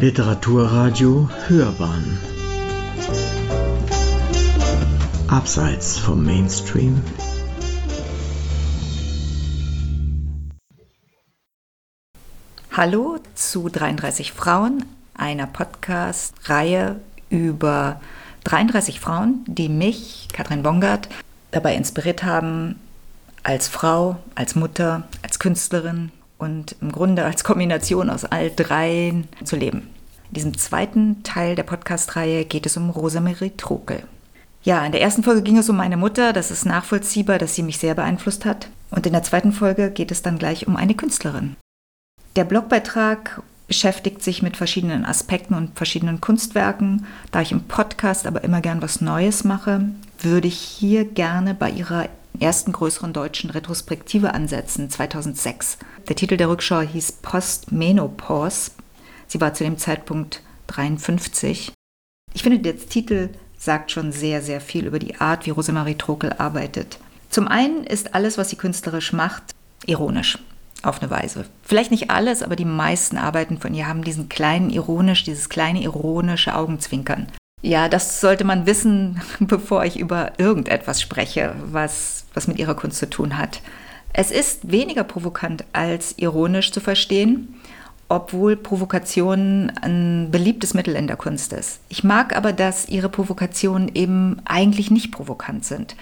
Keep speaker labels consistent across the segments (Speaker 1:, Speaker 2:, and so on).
Speaker 1: Literaturradio Hörbahn Abseits vom Mainstream
Speaker 2: Hallo zu 33 Frauen, einer Podcast-Reihe über 33 Frauen, die mich, Katrin Bongard, dabei inspiriert haben, als Frau, als Mutter, als Künstlerin und im Grunde als Kombination aus all dreien zu leben. In diesem zweiten Teil der Podcast-Reihe geht es um Rosemarie Trokel. Ja, in der ersten Folge ging es um meine Mutter. Das ist nachvollziehbar, dass sie mich sehr beeinflusst hat. Und in der zweiten Folge geht es dann gleich um eine Künstlerin. Der Blogbeitrag beschäftigt sich mit verschiedenen Aspekten und verschiedenen Kunstwerken. Da ich im Podcast aber immer gern was Neues mache, würde ich hier gerne bei ihrer ersten größeren deutschen Retrospektive ansetzen, 2006. Der Titel der Rückschau hieß Postmenopause. Sie war zu dem Zeitpunkt 53. Ich finde, der Titel sagt schon sehr, sehr viel über die Art, wie Rosemarie Trokel arbeitet. Zum einen ist alles, was sie künstlerisch macht, ironisch. Auf eine Weise. Vielleicht nicht alles, aber die meisten Arbeiten von ihr haben diesen kleinen ironisch, dieses kleine ironische Augenzwinkern. Ja, das sollte man wissen, bevor ich über irgendetwas spreche, was, was mit ihrer Kunst zu tun hat. Es ist weniger provokant als ironisch zu verstehen, obwohl Provokation ein beliebtes Mittel in der Kunst ist. Ich mag aber, dass ihre Provokationen eben eigentlich nicht provokant sind.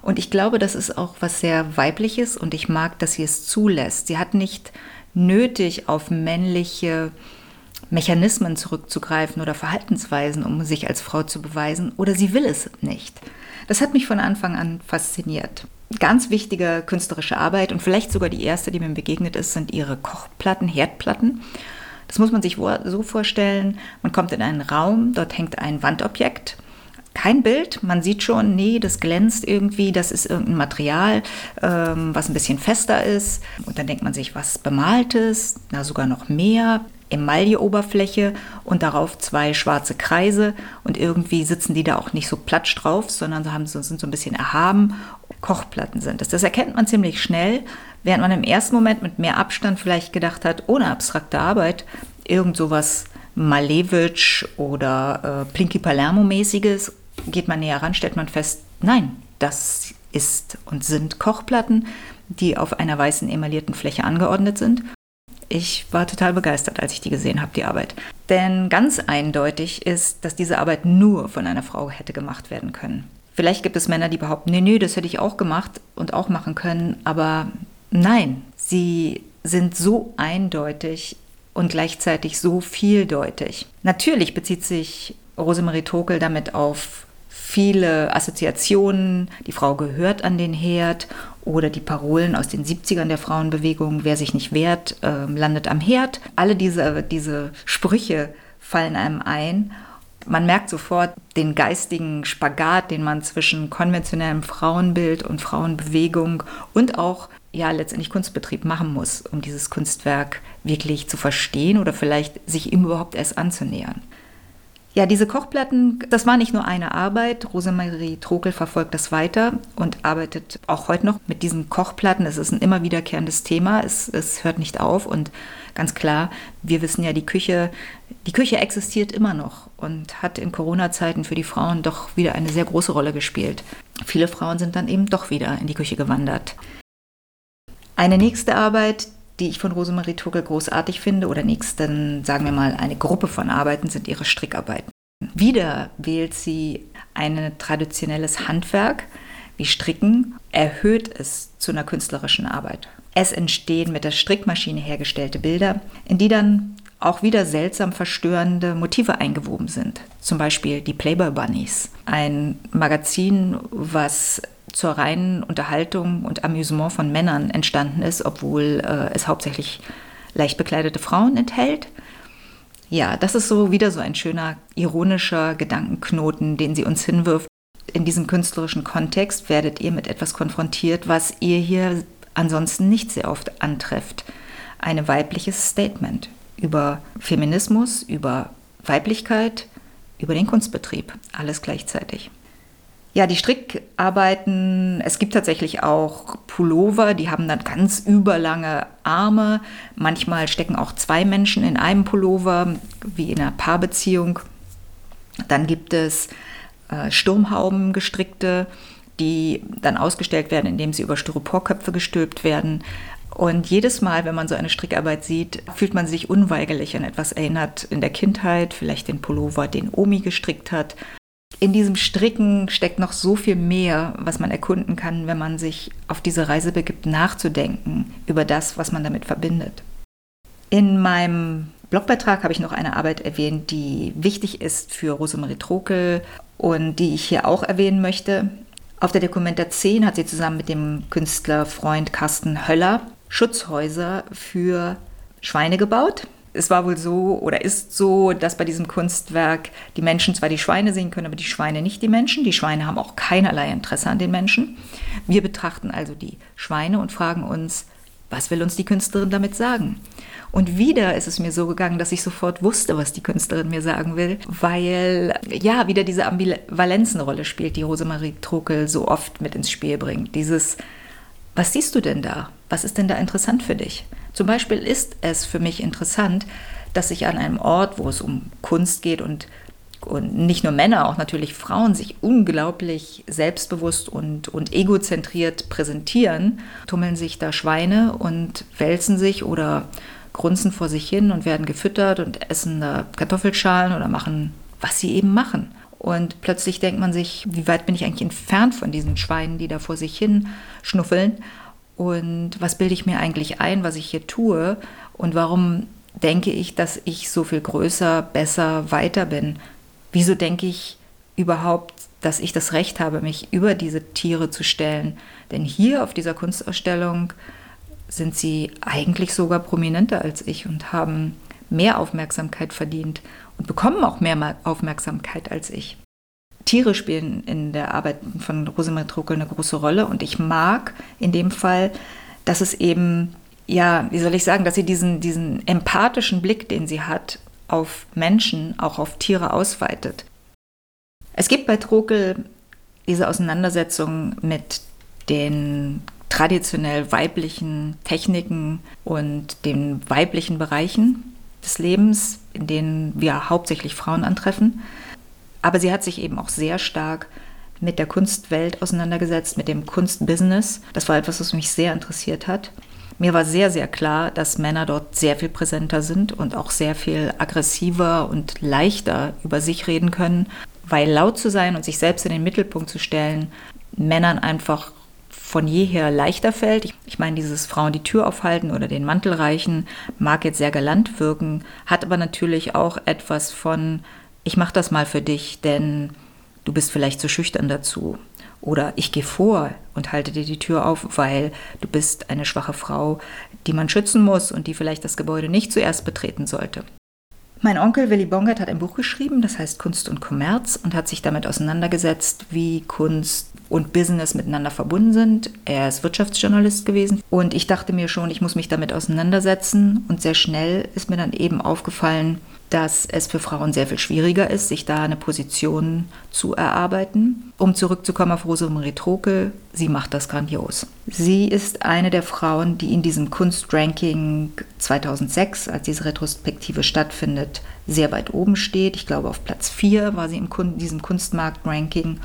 Speaker 2: Und ich glaube, das ist auch was sehr weibliches und ich mag, dass sie es zulässt. Sie hat nicht nötig, auf männliche Mechanismen zurückzugreifen oder Verhaltensweisen, um sich als Frau zu beweisen, oder sie will es nicht. Das hat mich von Anfang an fasziniert. Ganz wichtige künstlerische Arbeit und vielleicht sogar die erste, die mir begegnet ist, sind ihre Kochplatten, Herdplatten. Das muss man sich so vorstellen, man kommt in einen Raum, dort hängt ein Wandobjekt, kein Bild, man sieht schon, nee, das glänzt irgendwie, das ist irgendein Material, ähm, was ein bisschen fester ist. Und dann denkt man sich, was bemaltes, na sogar noch mehr. Emailleoberfläche und darauf zwei schwarze Kreise und irgendwie sitzen die da auch nicht so platsch drauf, sondern haben, sind so ein bisschen erhaben. Kochplatten sind es. Das erkennt man ziemlich schnell, während man im ersten Moment mit mehr Abstand vielleicht gedacht hat, ohne abstrakte Arbeit, irgend sowas Malevich oder äh, Plinky Palermo-mäßiges, geht man näher ran, stellt man fest, nein, das ist und sind Kochplatten, die auf einer weißen emaillierten Fläche angeordnet sind ich war total begeistert, als ich die gesehen habe, die Arbeit. Denn ganz eindeutig ist, dass diese Arbeit nur von einer Frau hätte gemacht werden können. Vielleicht gibt es Männer, die behaupten, nee, nee, das hätte ich auch gemacht und auch machen können, aber nein, sie sind so eindeutig und gleichzeitig so vieldeutig. Natürlich bezieht sich Rosemarie Tokel damit auf viele Assoziationen, die Frau gehört an den Herd oder die Parolen aus den 70ern der Frauenbewegung, wer sich nicht wehrt, äh, landet am Herd. Alle diese, diese Sprüche fallen einem ein. Man merkt sofort den geistigen Spagat, den man zwischen konventionellem Frauenbild und Frauenbewegung und auch ja letztendlich Kunstbetrieb machen muss, um dieses Kunstwerk wirklich zu verstehen oder vielleicht sich ihm überhaupt erst anzunähern. Ja, diese Kochplatten, das war nicht nur eine Arbeit. Rosemarie Trokel verfolgt das weiter und arbeitet auch heute noch mit diesen Kochplatten. Es ist ein immer wiederkehrendes Thema. Es, es hört nicht auf. Und ganz klar, wir wissen ja, die Küche, die Küche existiert immer noch und hat in Corona-Zeiten für die Frauen doch wieder eine sehr große Rolle gespielt. Viele Frauen sind dann eben doch wieder in die Küche gewandert. Eine nächste Arbeit, die ich von Rosemarie Tugel großartig finde, oder nächsten, sagen wir mal, eine Gruppe von Arbeiten sind ihre Strickarbeiten. Wieder wählt sie ein traditionelles Handwerk wie Stricken, erhöht es zu einer künstlerischen Arbeit. Es entstehen mit der Strickmaschine hergestellte Bilder, in die dann auch wieder seltsam verstörende Motive eingewoben sind. Zum Beispiel die Playboy Bunnies, ein Magazin, was zur reinen Unterhaltung und Amüsement von Männern entstanden ist, obwohl äh, es hauptsächlich leicht bekleidete Frauen enthält. Ja, das ist so wieder so ein schöner, ironischer Gedankenknoten, den sie uns hinwirft. In diesem künstlerischen Kontext werdet ihr mit etwas konfrontiert, was ihr hier ansonsten nicht sehr oft antrefft. Ein weibliches Statement über Feminismus, über Weiblichkeit, über den Kunstbetrieb, alles gleichzeitig. Ja, die Strickarbeiten, es gibt tatsächlich auch Pullover, die haben dann ganz überlange Arme. Manchmal stecken auch zwei Menschen in einem Pullover, wie in einer Paarbeziehung. Dann gibt es äh, Sturmhauben gestrickte, die dann ausgestellt werden, indem sie über Styroporköpfe gestülpt werden. Und jedes Mal, wenn man so eine Strickarbeit sieht, fühlt man sich unweigerlich an etwas erinnert in der Kindheit, vielleicht den Pullover, den Omi gestrickt hat in diesem Stricken steckt noch so viel mehr, was man erkunden kann, wenn man sich auf diese Reise begibt, nachzudenken über das, was man damit verbindet. In meinem Blogbeitrag habe ich noch eine Arbeit erwähnt, die wichtig ist für Rosemarie Trokel und die ich hier auch erwähnen möchte. Auf der Dokumenta 10 hat sie zusammen mit dem Künstlerfreund Carsten Höller Schutzhäuser für Schweine gebaut es war wohl so oder ist so, dass bei diesem Kunstwerk die Menschen zwar die Schweine sehen können, aber die Schweine nicht die Menschen. Die Schweine haben auch keinerlei Interesse an den Menschen. Wir betrachten also die Schweine und fragen uns, was will uns die Künstlerin damit sagen? Und wieder ist es mir so gegangen, dass ich sofort wusste, was die Künstlerin mir sagen will, weil ja wieder diese Ambivalenzenrolle spielt, die Rosemarie Trokel so oft mit ins Spiel bringt. Dieses, was siehst du denn da? Was ist denn da interessant für dich? Zum Beispiel ist es für mich interessant, dass ich an einem Ort, wo es um Kunst geht und, und nicht nur Männer, auch natürlich Frauen sich unglaublich selbstbewusst und, und egozentriert präsentieren, tummeln sich da Schweine und wälzen sich oder grunzen vor sich hin und werden gefüttert und essen da Kartoffelschalen oder machen, was sie eben machen. Und plötzlich denkt man sich, wie weit bin ich eigentlich entfernt von diesen Schweinen, die da vor sich hin schnuffeln und was bilde ich mir eigentlich ein, was ich hier tue und warum denke ich, dass ich so viel größer, besser, weiter bin? Wieso denke ich überhaupt, dass ich das Recht habe, mich über diese Tiere zu stellen? Denn hier auf dieser Kunstausstellung sind sie eigentlich sogar prominenter als ich und haben mehr Aufmerksamkeit verdient und bekommen auch mehr Aufmerksamkeit als ich. Tiere spielen in der Arbeit von Rosemarie Truckel eine große Rolle und ich mag in dem Fall, dass es eben, ja, wie soll ich sagen, dass sie diesen, diesen empathischen Blick, den sie hat, auf Menschen, auch auf Tiere ausweitet. Es gibt bei Trokel diese Auseinandersetzung mit den traditionell weiblichen Techniken und den weiblichen Bereichen des Lebens, in denen wir hauptsächlich Frauen antreffen. Aber sie hat sich eben auch sehr stark mit der Kunstwelt auseinandergesetzt, mit dem Kunstbusiness. Das war etwas, was mich sehr interessiert hat. Mir war sehr, sehr klar, dass Männer dort sehr viel präsenter sind und auch sehr viel aggressiver und leichter über sich reden können, weil laut zu sein und sich selbst in den Mittelpunkt zu stellen, Männern einfach von jeher leichter fällt. Ich, meine, dieses Frauen die Tür aufhalten oder den Mantel reichen mag jetzt sehr galant wirken, hat aber natürlich auch etwas von ich mache das mal für dich, denn du bist vielleicht zu schüchtern dazu. Oder ich gehe vor und halte dir die Tür auf, weil du bist eine schwache Frau, die man schützen muss und die vielleicht das Gebäude nicht zuerst betreten sollte. Mein Onkel Willy Bongert hat ein Buch geschrieben, das heißt Kunst und Kommerz und hat sich damit auseinandergesetzt, wie Kunst und Business miteinander verbunden sind. Er ist Wirtschaftsjournalist gewesen und ich dachte mir schon, ich muss mich damit auseinandersetzen und sehr schnell ist mir dann eben aufgefallen, dass es für Frauen sehr viel schwieriger ist, sich da eine Position zu erarbeiten. Um zurückzukommen auf Rosemarie Trokel, sie macht das grandios. Sie ist eine der Frauen, die in diesem Kunstranking 2006, als diese Retrospektive stattfindet, sehr weit oben steht. Ich glaube, auf Platz 4 war sie in diesem Kunstmarkt-Ranking.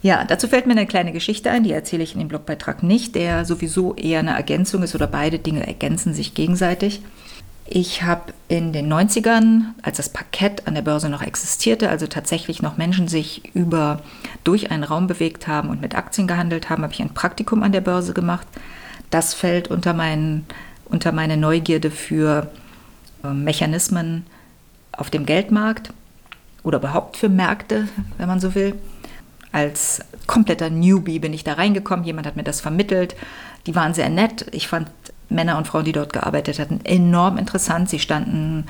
Speaker 2: Ja, dazu fällt mir eine kleine Geschichte ein, die erzähle ich in dem Blogbeitrag nicht, der sowieso eher eine Ergänzung ist oder beide Dinge ergänzen sich gegenseitig. Ich habe in den 90ern, als das Parkett an der Börse noch existierte, also tatsächlich noch Menschen sich über durch einen Raum bewegt haben und mit Aktien gehandelt haben, habe ich ein Praktikum an der Börse gemacht. Das fällt unter, mein, unter meine Neugierde für äh, Mechanismen auf dem Geldmarkt oder überhaupt für Märkte, wenn man so will. Als kompletter Newbie bin ich da reingekommen, jemand hat mir das vermittelt. Die waren sehr nett. Ich fand Männer und Frauen, die dort gearbeitet hatten, enorm interessant. Sie standen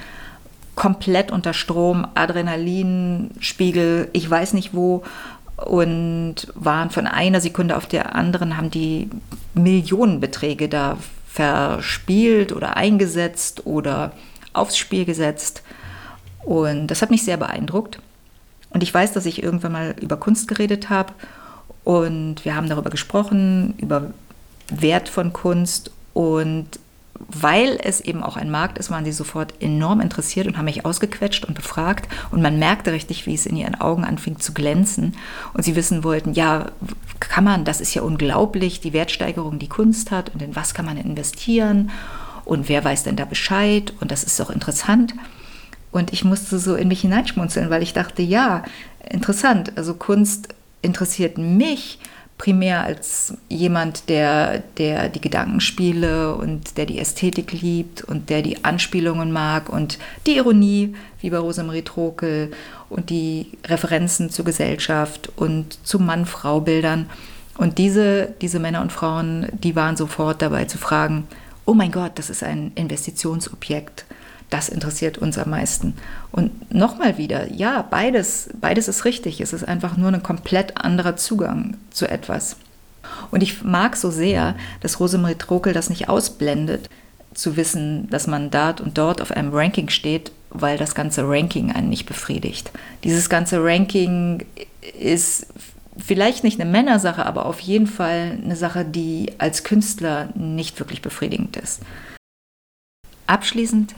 Speaker 2: komplett unter Strom, Adrenalinspiegel, ich weiß nicht wo, und waren von einer Sekunde auf der anderen, haben die Millionenbeträge da verspielt oder eingesetzt oder aufs Spiel gesetzt. Und das hat mich sehr beeindruckt. Und ich weiß, dass ich irgendwann mal über Kunst geredet habe und wir haben darüber gesprochen, über Wert von Kunst und weil es eben auch ein Markt ist, waren sie sofort enorm interessiert und haben mich ausgequetscht und befragt. Und man merkte richtig, wie es in ihren Augen anfing zu glänzen. Und sie wissen wollten, ja, kann man, das ist ja unglaublich, die Wertsteigerung, die Kunst hat und in was kann man investieren und wer weiß denn da Bescheid und das ist doch interessant. Und ich musste so in mich hineinschmunzeln, weil ich dachte, ja, interessant, also Kunst interessiert mich primär als jemand, der, der die Gedankenspiele und der die Ästhetik liebt und der die Anspielungen mag und die Ironie, wie bei Rosemarie Trokel, und die Referenzen zur Gesellschaft und zu Mann-Frau-Bildern. Und diese, diese Männer und Frauen, die waren sofort dabei zu fragen, oh mein Gott, das ist ein Investitionsobjekt das interessiert uns am meisten. Und nochmal wieder, ja, beides, beides ist richtig. Es ist einfach nur ein komplett anderer Zugang zu etwas. Und ich mag so sehr, dass Rosemarie Trokel das nicht ausblendet, zu wissen, dass man dort und dort auf einem Ranking steht, weil das ganze Ranking einen nicht befriedigt. Dieses ganze Ranking ist vielleicht nicht eine Männersache, aber auf jeden Fall eine Sache, die als Künstler nicht wirklich befriedigend ist. Abschließend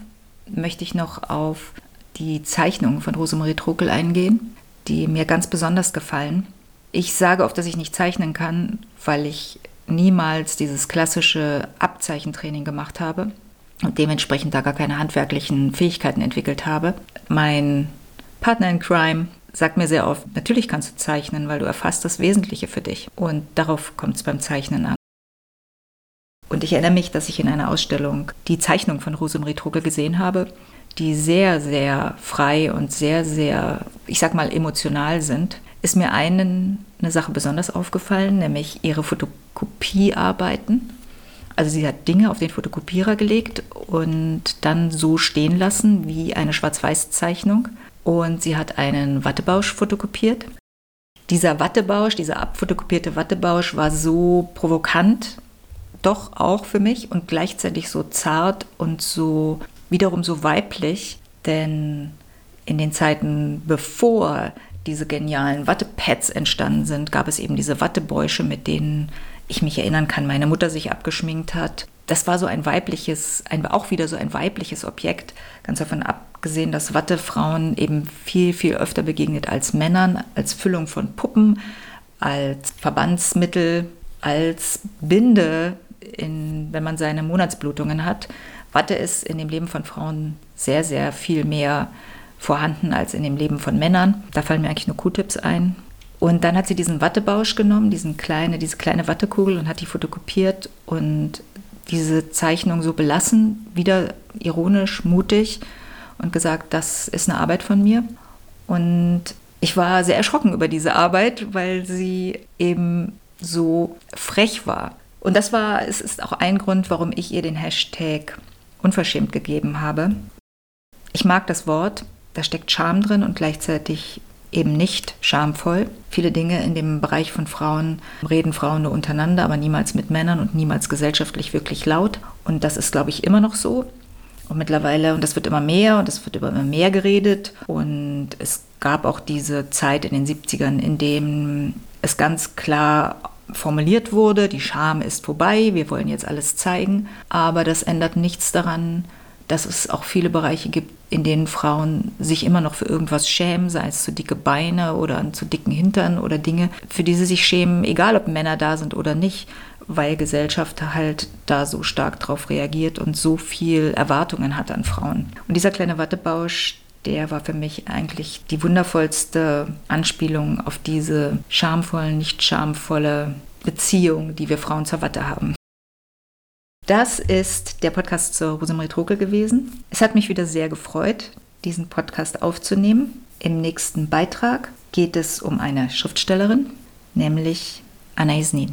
Speaker 2: möchte ich noch auf die Zeichnungen von Rosemarie Trokel eingehen, die mir ganz besonders gefallen. Ich sage oft, dass ich nicht zeichnen kann, weil ich niemals dieses klassische Abzeichentraining gemacht habe und dementsprechend da gar keine handwerklichen Fähigkeiten entwickelt habe. Mein Partner in Crime sagt mir sehr oft, natürlich kannst du zeichnen, weil du erfasst das Wesentliche für dich. Und darauf kommt es beim Zeichnen an. Und ich erinnere mich, dass ich in einer Ausstellung die Zeichnung von Rosemarie Trugel gesehen habe, die sehr, sehr frei und sehr, sehr, ich sag mal, emotional sind. Ist mir einen, eine Sache besonders aufgefallen, nämlich ihre Fotokopiearbeiten. Also sie hat Dinge auf den Fotokopierer gelegt und dann so stehen lassen wie eine Schwarz-Weiß-Zeichnung. Und sie hat einen Wattebausch fotokopiert. Dieser Wattebausch, dieser abfotokopierte Wattebausch war so provokant doch auch für mich und gleichzeitig so zart und so wiederum so weiblich, denn in den Zeiten bevor diese genialen Wattepads entstanden sind, gab es eben diese Wattebäusche, mit denen ich mich erinnern kann, meine Mutter sich abgeschminkt hat. Das war so ein weibliches, ein, auch wieder so ein weibliches Objekt, ganz davon abgesehen, dass Wattefrauen eben viel, viel öfter begegnet als Männern, als Füllung von Puppen, als Verbandsmittel, als Binde in, wenn man seine Monatsblutungen hat. Watte ist in dem Leben von Frauen sehr, sehr viel mehr vorhanden als in dem Leben von Männern. Da fallen mir eigentlich nur Q-Tips ein. Und dann hat sie diesen Wattebausch genommen, diesen kleine, diese kleine Wattekugel und hat die fotokopiert und diese Zeichnung so belassen, wieder ironisch, mutig und gesagt, das ist eine Arbeit von mir. Und ich war sehr erschrocken über diese Arbeit, weil sie eben so frech war. Und das war, es ist auch ein Grund, warum ich ihr den Hashtag unverschämt gegeben habe. Ich mag das Wort, da steckt Charme drin und gleichzeitig eben nicht schamvoll. Viele Dinge in dem Bereich von Frauen reden Frauen nur untereinander, aber niemals mit Männern und niemals gesellschaftlich wirklich laut. Und das ist, glaube ich, immer noch so. Und mittlerweile, und das wird immer mehr und es wird immer mehr geredet. Und es gab auch diese Zeit in den 70ern, in dem es ganz klar formuliert wurde, die Scham ist vorbei, wir wollen jetzt alles zeigen, aber das ändert nichts daran, dass es auch viele Bereiche gibt, in denen Frauen sich immer noch für irgendwas schämen, sei es zu dicke Beine oder zu dicken Hintern oder Dinge, für die sie sich schämen, egal ob Männer da sind oder nicht, weil Gesellschaft halt da so stark drauf reagiert und so viel Erwartungen hat an Frauen. Und dieser kleine Wattebausch, der war für mich eigentlich die wundervollste Anspielung auf diese schamvolle, nicht schamvolle Beziehung, die wir Frauen zur Watte haben. Das ist der Podcast zur Rosemarie Trokel gewesen. Es hat mich wieder sehr gefreut, diesen Podcast aufzunehmen. Im nächsten Beitrag geht es um eine Schriftstellerin, nämlich Anna Isnin.